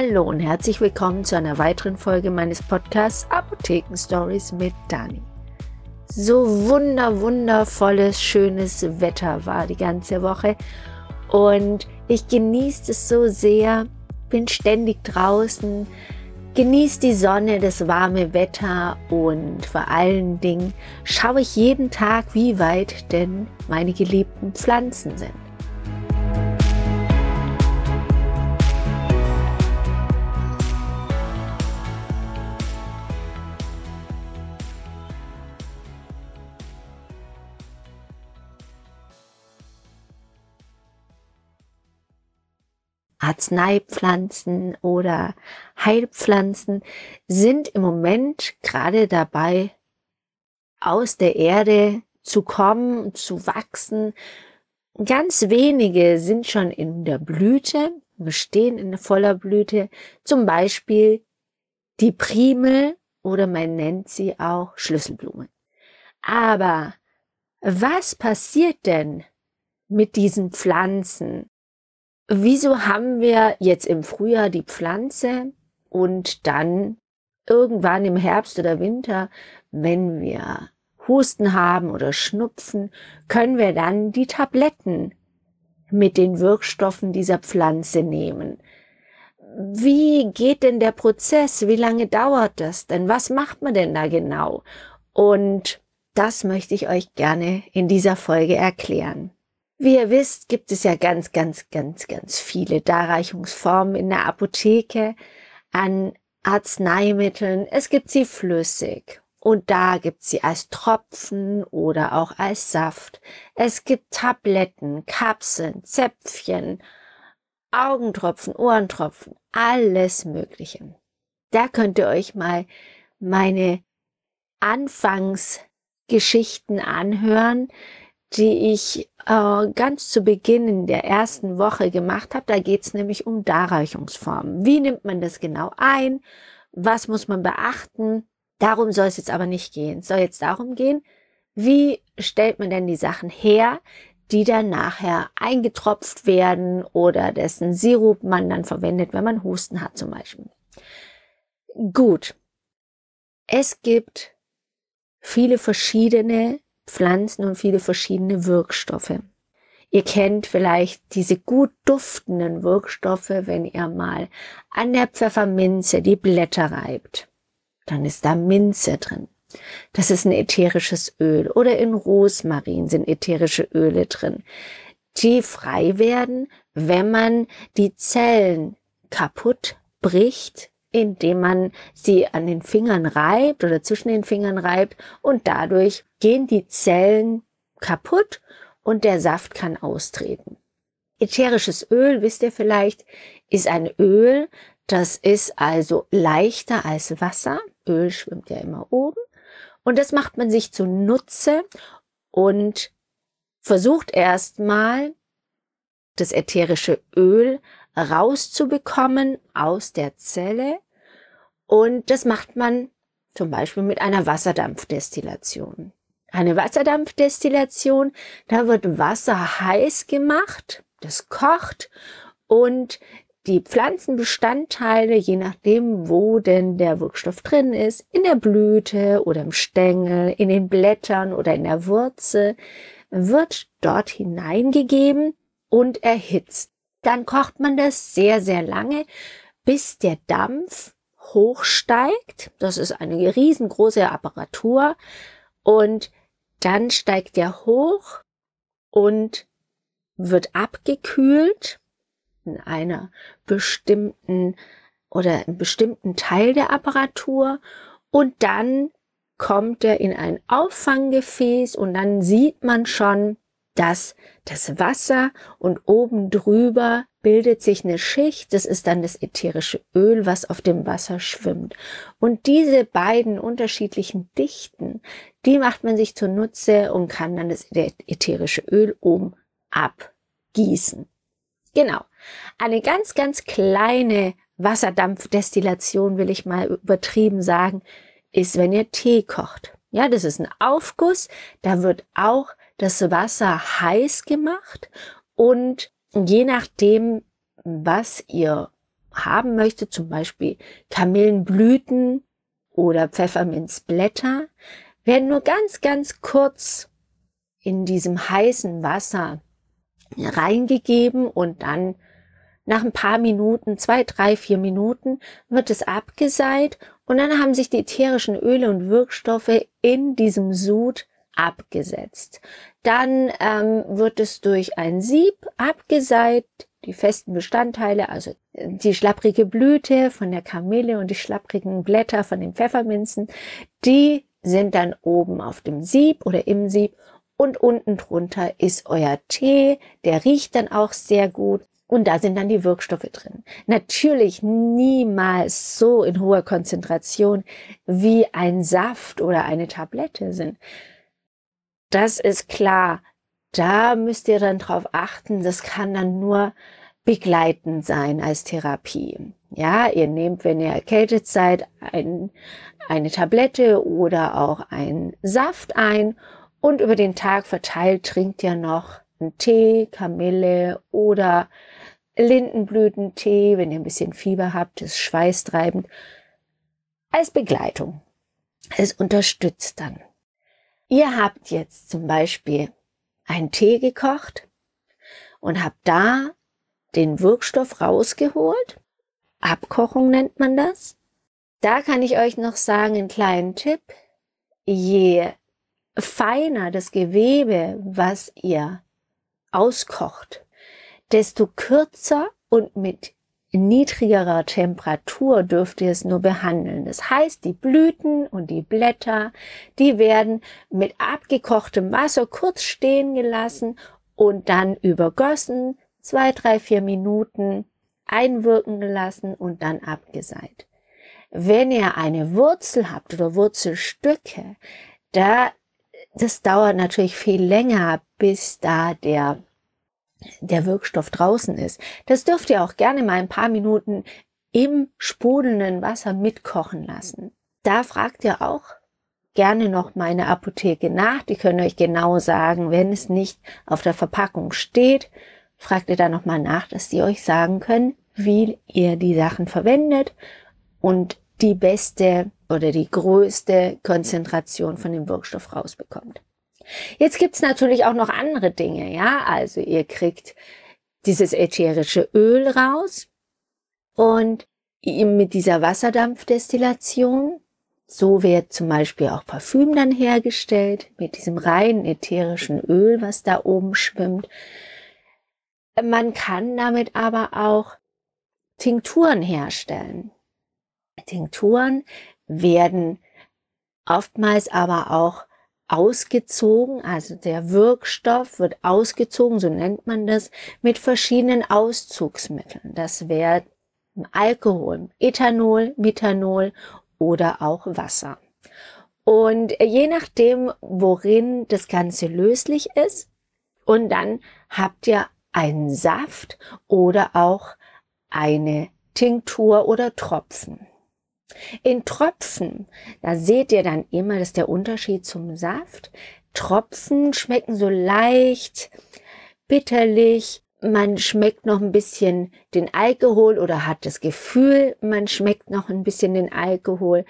Hallo und herzlich willkommen zu einer weiteren Folge meines Podcasts Apotheken Stories mit Dani. So wunder, wundervolles, schönes Wetter war die ganze Woche und ich genieße es so sehr, bin ständig draußen, genieße die Sonne, das warme Wetter und vor allen Dingen schaue ich jeden Tag, wie weit denn meine geliebten Pflanzen sind. Arzneipflanzen oder Heilpflanzen sind im Moment gerade dabei, aus der Erde zu kommen, zu wachsen. Ganz wenige sind schon in der Blüte, wir stehen in voller Blüte, zum Beispiel die Primel oder man nennt sie auch Schlüsselblume. Aber was passiert denn mit diesen Pflanzen, wieso haben wir jetzt im Frühjahr die Pflanze und dann irgendwann im Herbst oder Winter, wenn wir Husten haben oder Schnupfen, können wir dann die Tabletten mit den Wirkstoffen dieser Pflanze nehmen. Wie geht denn der Prozess? Wie lange dauert das denn? Was macht man denn da genau? Und das möchte ich euch gerne in dieser Folge erklären. Wie ihr wisst, gibt es ja ganz, ganz, ganz, ganz viele Darreichungsformen in der Apotheke an Arzneimitteln. Es gibt sie flüssig und da gibt sie als Tropfen oder auch als Saft. Es gibt Tabletten, Kapseln, Zäpfchen, Augentropfen, Ohrentropfen, alles Mögliche. Da könnt ihr euch mal meine Anfangsgeschichten anhören, die ich äh, ganz zu Beginn in der ersten Woche gemacht habe. Da geht es nämlich um Darreichungsformen. Wie nimmt man das genau ein? Was muss man beachten? Darum soll es jetzt aber nicht gehen. Es soll jetzt darum gehen, wie stellt man denn die Sachen her, die dann nachher eingetropft werden oder dessen Sirup man dann verwendet, wenn man Husten hat zum Beispiel. Gut. Es gibt viele verschiedene Pflanzen und viele verschiedene Wirkstoffe. Ihr kennt vielleicht diese gut duftenden Wirkstoffe, wenn ihr mal an der Pfefferminze die Blätter reibt. Dann ist da Minze drin. Das ist ein ätherisches Öl. Oder in Rosmarin sind ätherische Öle drin, die frei werden, wenn man die Zellen kaputt bricht indem man sie an den Fingern reibt oder zwischen den Fingern reibt und dadurch gehen die Zellen kaputt und der Saft kann austreten. Ätherisches Öl, wisst ihr vielleicht, ist ein Öl, das ist also leichter als Wasser. Öl schwimmt ja immer oben. Und das macht man sich zunutze und versucht erstmal das ätherische Öl rauszubekommen aus der Zelle. Und das macht man zum Beispiel mit einer Wasserdampfdestillation. Eine Wasserdampfdestillation, da wird Wasser heiß gemacht, das kocht und die Pflanzenbestandteile, je nachdem, wo denn der Wirkstoff drin ist, in der Blüte oder im Stängel, in den Blättern oder in der Wurzel, wird dort hineingegeben und erhitzt dann kocht man das sehr, sehr lange, bis der Dampf hochsteigt. Das ist eine riesengroße Apparatur. Und dann steigt der hoch und wird abgekühlt in einer bestimmten oder einem bestimmten Teil der Apparatur und dann kommt er in ein Auffanggefäß und dann sieht man schon, dass das Wasser und oben drüber bildet sich eine Schicht, das ist dann das ätherische Öl, was auf dem Wasser schwimmt. Und diese beiden unterschiedlichen Dichten, die macht man sich zunutze und kann dann das ätherische Öl oben abgießen. Genau. Eine ganz, ganz kleine Wasserdampfdestillation, will ich mal übertrieben sagen, ist, wenn ihr Tee kocht. Ja, das ist ein Aufguss, da wird auch das Wasser heiß gemacht und je nachdem, was ihr haben möchte, zum Beispiel Kamillenblüten oder Pfefferminzblätter, werden nur ganz, ganz kurz in diesem heißen Wasser reingegeben und dann nach ein paar Minuten, zwei, drei, vier Minuten, wird es abgeseit und dann haben sich die ätherischen Öle und Wirkstoffe in diesem Sud abgesetzt. Dann ähm, wird es durch ein Sieb abgeseit, die festen Bestandteile, also die schlapprige Blüte von der Kamille und die schlapprigen Blätter von den Pfefferminzen, die sind dann oben auf dem Sieb oder im Sieb und unten drunter ist euer Tee, der riecht dann auch sehr gut. Und da sind dann die Wirkstoffe drin. Natürlich niemals so in hoher Konzentration wie ein Saft oder eine Tablette sind. Das ist klar. Da müsst ihr dann drauf achten. Das kann dann nur begleitend sein als Therapie. Ja, ihr nehmt, wenn ihr erkältet seid, ein, eine Tablette oder auch einen Saft ein und über den Tag verteilt trinkt ihr noch einen Tee, Kamille oder Lindenblütentee, wenn ihr ein bisschen Fieber habt, ist schweißtreibend, als Begleitung. Es unterstützt dann. Ihr habt jetzt zum Beispiel einen Tee gekocht und habt da den Wirkstoff rausgeholt. Abkochung nennt man das. Da kann ich euch noch sagen, einen kleinen Tipp. Je feiner das Gewebe, was ihr auskocht, desto kürzer und mit niedrigerer Temperatur dürft ihr es nur behandeln. Das heißt, die Blüten und die Blätter, die werden mit abgekochtem Wasser kurz stehen gelassen und dann übergossen, zwei, drei, vier Minuten einwirken gelassen und dann abgeseit. Wenn ihr eine Wurzel habt oder Wurzelstücke, da, das dauert natürlich viel länger, bis da der der Wirkstoff draußen ist. Das dürft ihr auch gerne mal ein paar Minuten im sprudelnden Wasser mitkochen lassen. Da fragt ihr auch gerne noch meine Apotheke nach. Die können euch genau sagen, wenn es nicht auf der Verpackung steht, fragt ihr da nochmal nach, dass die euch sagen können, wie ihr die Sachen verwendet und die beste oder die größte Konzentration von dem Wirkstoff rausbekommt. Jetzt gibt's natürlich auch noch andere Dinge, ja. Also ihr kriegt dieses ätherische Öl raus und mit dieser Wasserdampfdestillation, so wird zum Beispiel auch Parfüm dann hergestellt, mit diesem reinen ätherischen Öl, was da oben schwimmt. Man kann damit aber auch Tinkturen herstellen. Tinkturen werden oftmals aber auch ausgezogen, also der Wirkstoff wird ausgezogen, so nennt man das, mit verschiedenen Auszugsmitteln. Das wäre Alkohol, Ethanol, Methanol oder auch Wasser. Und je nachdem, worin das Ganze löslich ist, und dann habt ihr einen Saft oder auch eine Tinktur oder Tropfen. In Tropfen, da seht ihr dann immer, dass der Unterschied zum Saft. Tropfen schmecken so leicht, bitterlich. Man schmeckt noch ein bisschen den Alkohol oder hat das Gefühl, man schmeckt noch ein bisschen den Alkohol.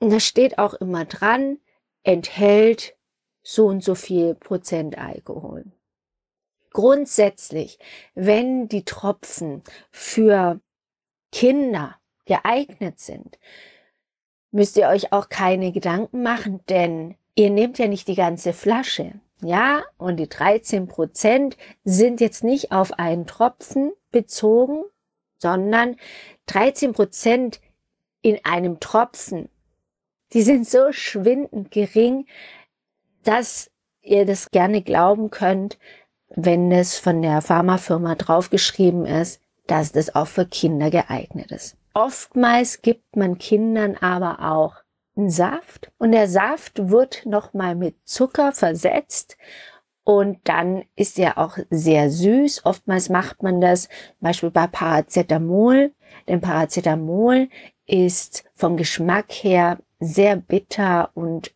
Und da steht auch immer dran, enthält so und so viel Prozent Alkohol. Grundsätzlich, wenn die Tropfen für Kinder geeignet sind, müsst ihr euch auch keine Gedanken machen, denn ihr nehmt ja nicht die ganze Flasche. Ja, und die 13 Prozent sind jetzt nicht auf einen Tropfen bezogen, sondern 13 Prozent in einem Tropfen. Die sind so schwindend gering, dass ihr das gerne glauben könnt, wenn es von der Pharmafirma draufgeschrieben ist, dass das auch für Kinder geeignet ist. Oftmals gibt man Kindern aber auch einen Saft und der Saft wird nochmal mit Zucker versetzt und dann ist er auch sehr süß. Oftmals macht man das zum Beispiel bei Paracetamol, denn Paracetamol ist vom Geschmack her sehr bitter und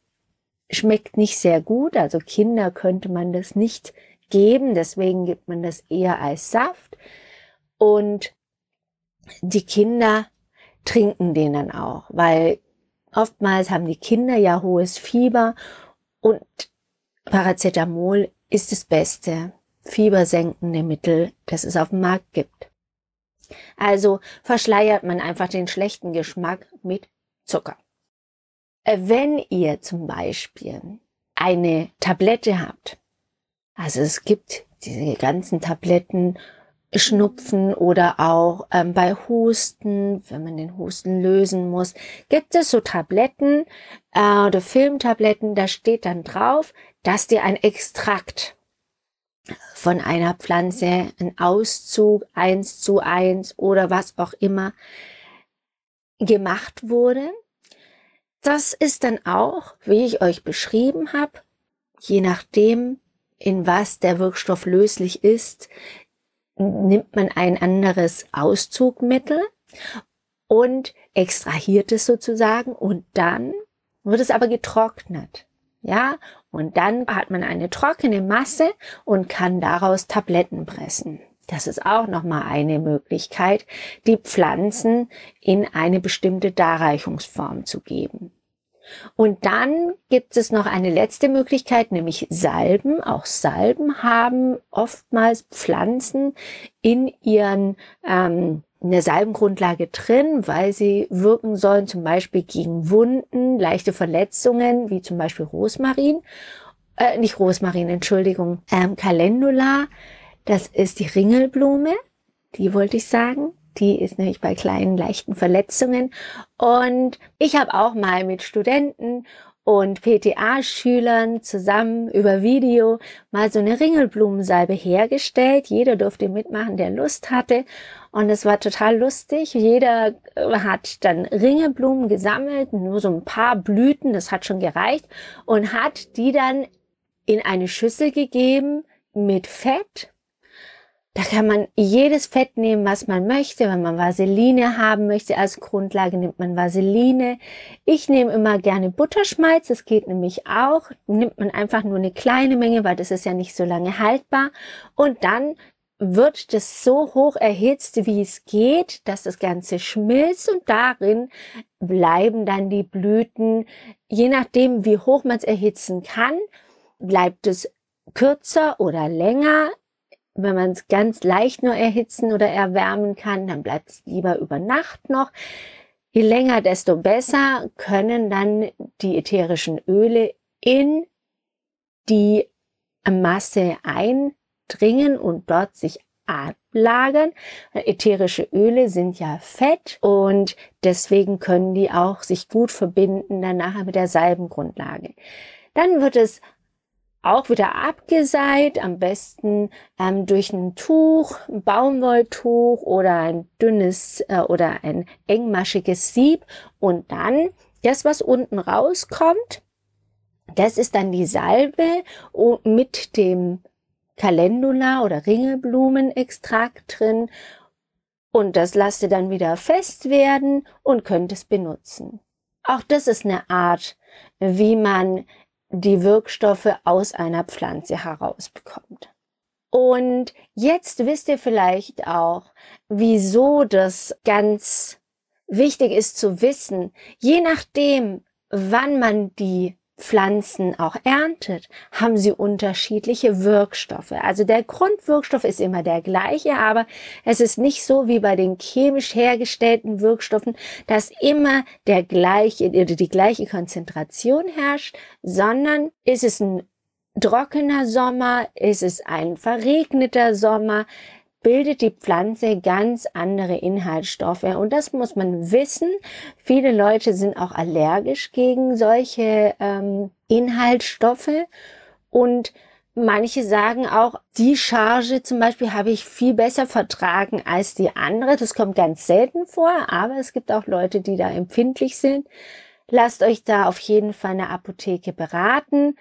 schmeckt nicht sehr gut. Also Kinder könnte man das nicht geben, deswegen gibt man das eher als Saft. Und die Kinder trinken den dann auch, weil oftmals haben die Kinder ja hohes Fieber und Paracetamol ist das beste fiebersenkende Mittel, das es auf dem Markt gibt. Also verschleiert man einfach den schlechten Geschmack mit Zucker. Äh, wenn ihr zum Beispiel eine Tablette habt, also es gibt diese ganzen Tabletten, Schnupfen oder auch ähm, bei Husten, wenn man den Husten lösen muss, gibt es so Tabletten äh, oder Filmtabletten, da steht dann drauf, dass dir ein Extrakt von einer Pflanze, ein Auszug eins zu eins oder was auch immer gemacht wurde. Das ist dann auch, wie ich euch beschrieben habe, je nachdem, in was der Wirkstoff löslich ist, nimmt man ein anderes Auszugmittel und extrahiert es sozusagen und dann wird es aber getrocknet. Ja, und dann hat man eine trockene Masse und kann daraus Tabletten pressen. Das ist auch nochmal eine Möglichkeit, die Pflanzen in eine bestimmte Darreichungsform zu geben. Und dann gibt es noch eine letzte Möglichkeit, nämlich Salben. Auch Salben haben oftmals Pflanzen in ihren ähm, eine Salbengrundlage drin, weil sie wirken sollen zum Beispiel gegen Wunden, leichte Verletzungen, wie zum Beispiel Rosmarin, äh, nicht Rosmarin, Entschuldigung, ähm, Calendula, das ist die Ringelblume, die wollte ich sagen. Die ist nämlich bei kleinen, leichten Verletzungen. Und ich habe auch mal mit Studenten und PTA-Schülern zusammen über Video mal so eine Ringelblumensalbe hergestellt. Jeder durfte mitmachen, der Lust hatte. Und es war total lustig. Jeder hat dann Ringelblumen gesammelt, nur so ein paar Blüten, das hat schon gereicht, und hat die dann in eine Schüssel gegeben mit Fett da kann man jedes Fett nehmen, was man möchte. Wenn man Vaseline haben möchte als Grundlage, nimmt man Vaseline. Ich nehme immer gerne Butterschmalz. Das geht nämlich auch. Nimmt man einfach nur eine kleine Menge, weil das ist ja nicht so lange haltbar. Und dann wird das so hoch erhitzt, wie es geht, dass das Ganze schmilzt und darin bleiben dann die Blüten. Je nachdem, wie hoch man es erhitzen kann, bleibt es kürzer oder länger wenn man es ganz leicht nur erhitzen oder erwärmen kann, dann bleibt es lieber über Nacht noch. Je länger, desto besser können dann die ätherischen Öle in die Masse eindringen und dort sich ablagern. Ätherische Öle sind ja Fett und deswegen können die auch sich gut verbinden dann nachher mit der Salbengrundlage. Dann wird es auch wieder abgeseit, am besten ähm, durch ein Tuch, ein Baumwolltuch oder ein dünnes äh, oder ein engmaschiges Sieb und dann das, was unten rauskommt, das ist dann die Salbe mit dem Calendula oder Ringelblumenextrakt drin und das lasst ihr dann wieder fest werden und könnt es benutzen. Auch das ist eine Art, wie man die Wirkstoffe aus einer Pflanze herausbekommt. Und jetzt wisst ihr vielleicht auch, wieso das ganz wichtig ist zu wissen, je nachdem, wann man die Pflanzen auch erntet, haben sie unterschiedliche Wirkstoffe. Also der Grundwirkstoff ist immer der gleiche, aber es ist nicht so wie bei den chemisch hergestellten Wirkstoffen, dass immer der gleiche oder die gleiche Konzentration herrscht, sondern ist es ein trockener Sommer, ist es ein verregneter Sommer, bildet die Pflanze ganz andere Inhaltsstoffe. Und das muss man wissen. Viele Leute sind auch allergisch gegen solche ähm, Inhaltsstoffe. Und manche sagen auch, die Charge zum Beispiel habe ich viel besser vertragen als die andere. Das kommt ganz selten vor, aber es gibt auch Leute, die da empfindlich sind. Lasst euch da auf jeden Fall eine Apotheke beraten.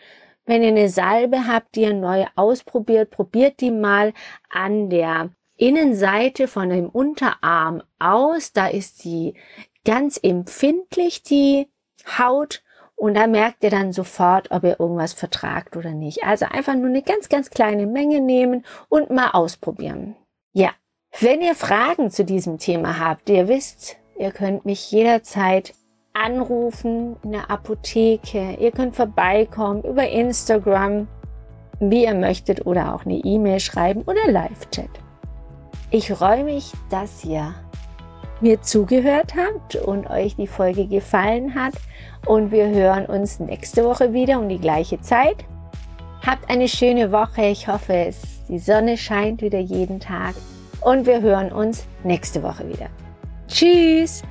Wenn ihr eine Salbe habt, die ihr neu ausprobiert, probiert die mal an der Innenseite von dem Unterarm aus. Da ist die ganz empfindlich, die Haut. Und da merkt ihr dann sofort, ob ihr irgendwas vertragt oder nicht. Also einfach nur eine ganz, ganz kleine Menge nehmen und mal ausprobieren. Ja, Wenn ihr Fragen zu diesem Thema habt, ihr wisst, ihr könnt mich jederzeit anrufen in der Apotheke. Ihr könnt vorbeikommen über Instagram, wie ihr möchtet, oder auch eine E-Mail schreiben oder Live-Chat. Ich freue mich, dass ihr mir zugehört habt und euch die Folge gefallen hat. Und wir hören uns nächste Woche wieder um die gleiche Zeit. Habt eine schöne Woche. Ich hoffe, es, die Sonne scheint wieder jeden Tag. Und wir hören uns nächste Woche wieder. Tschüss!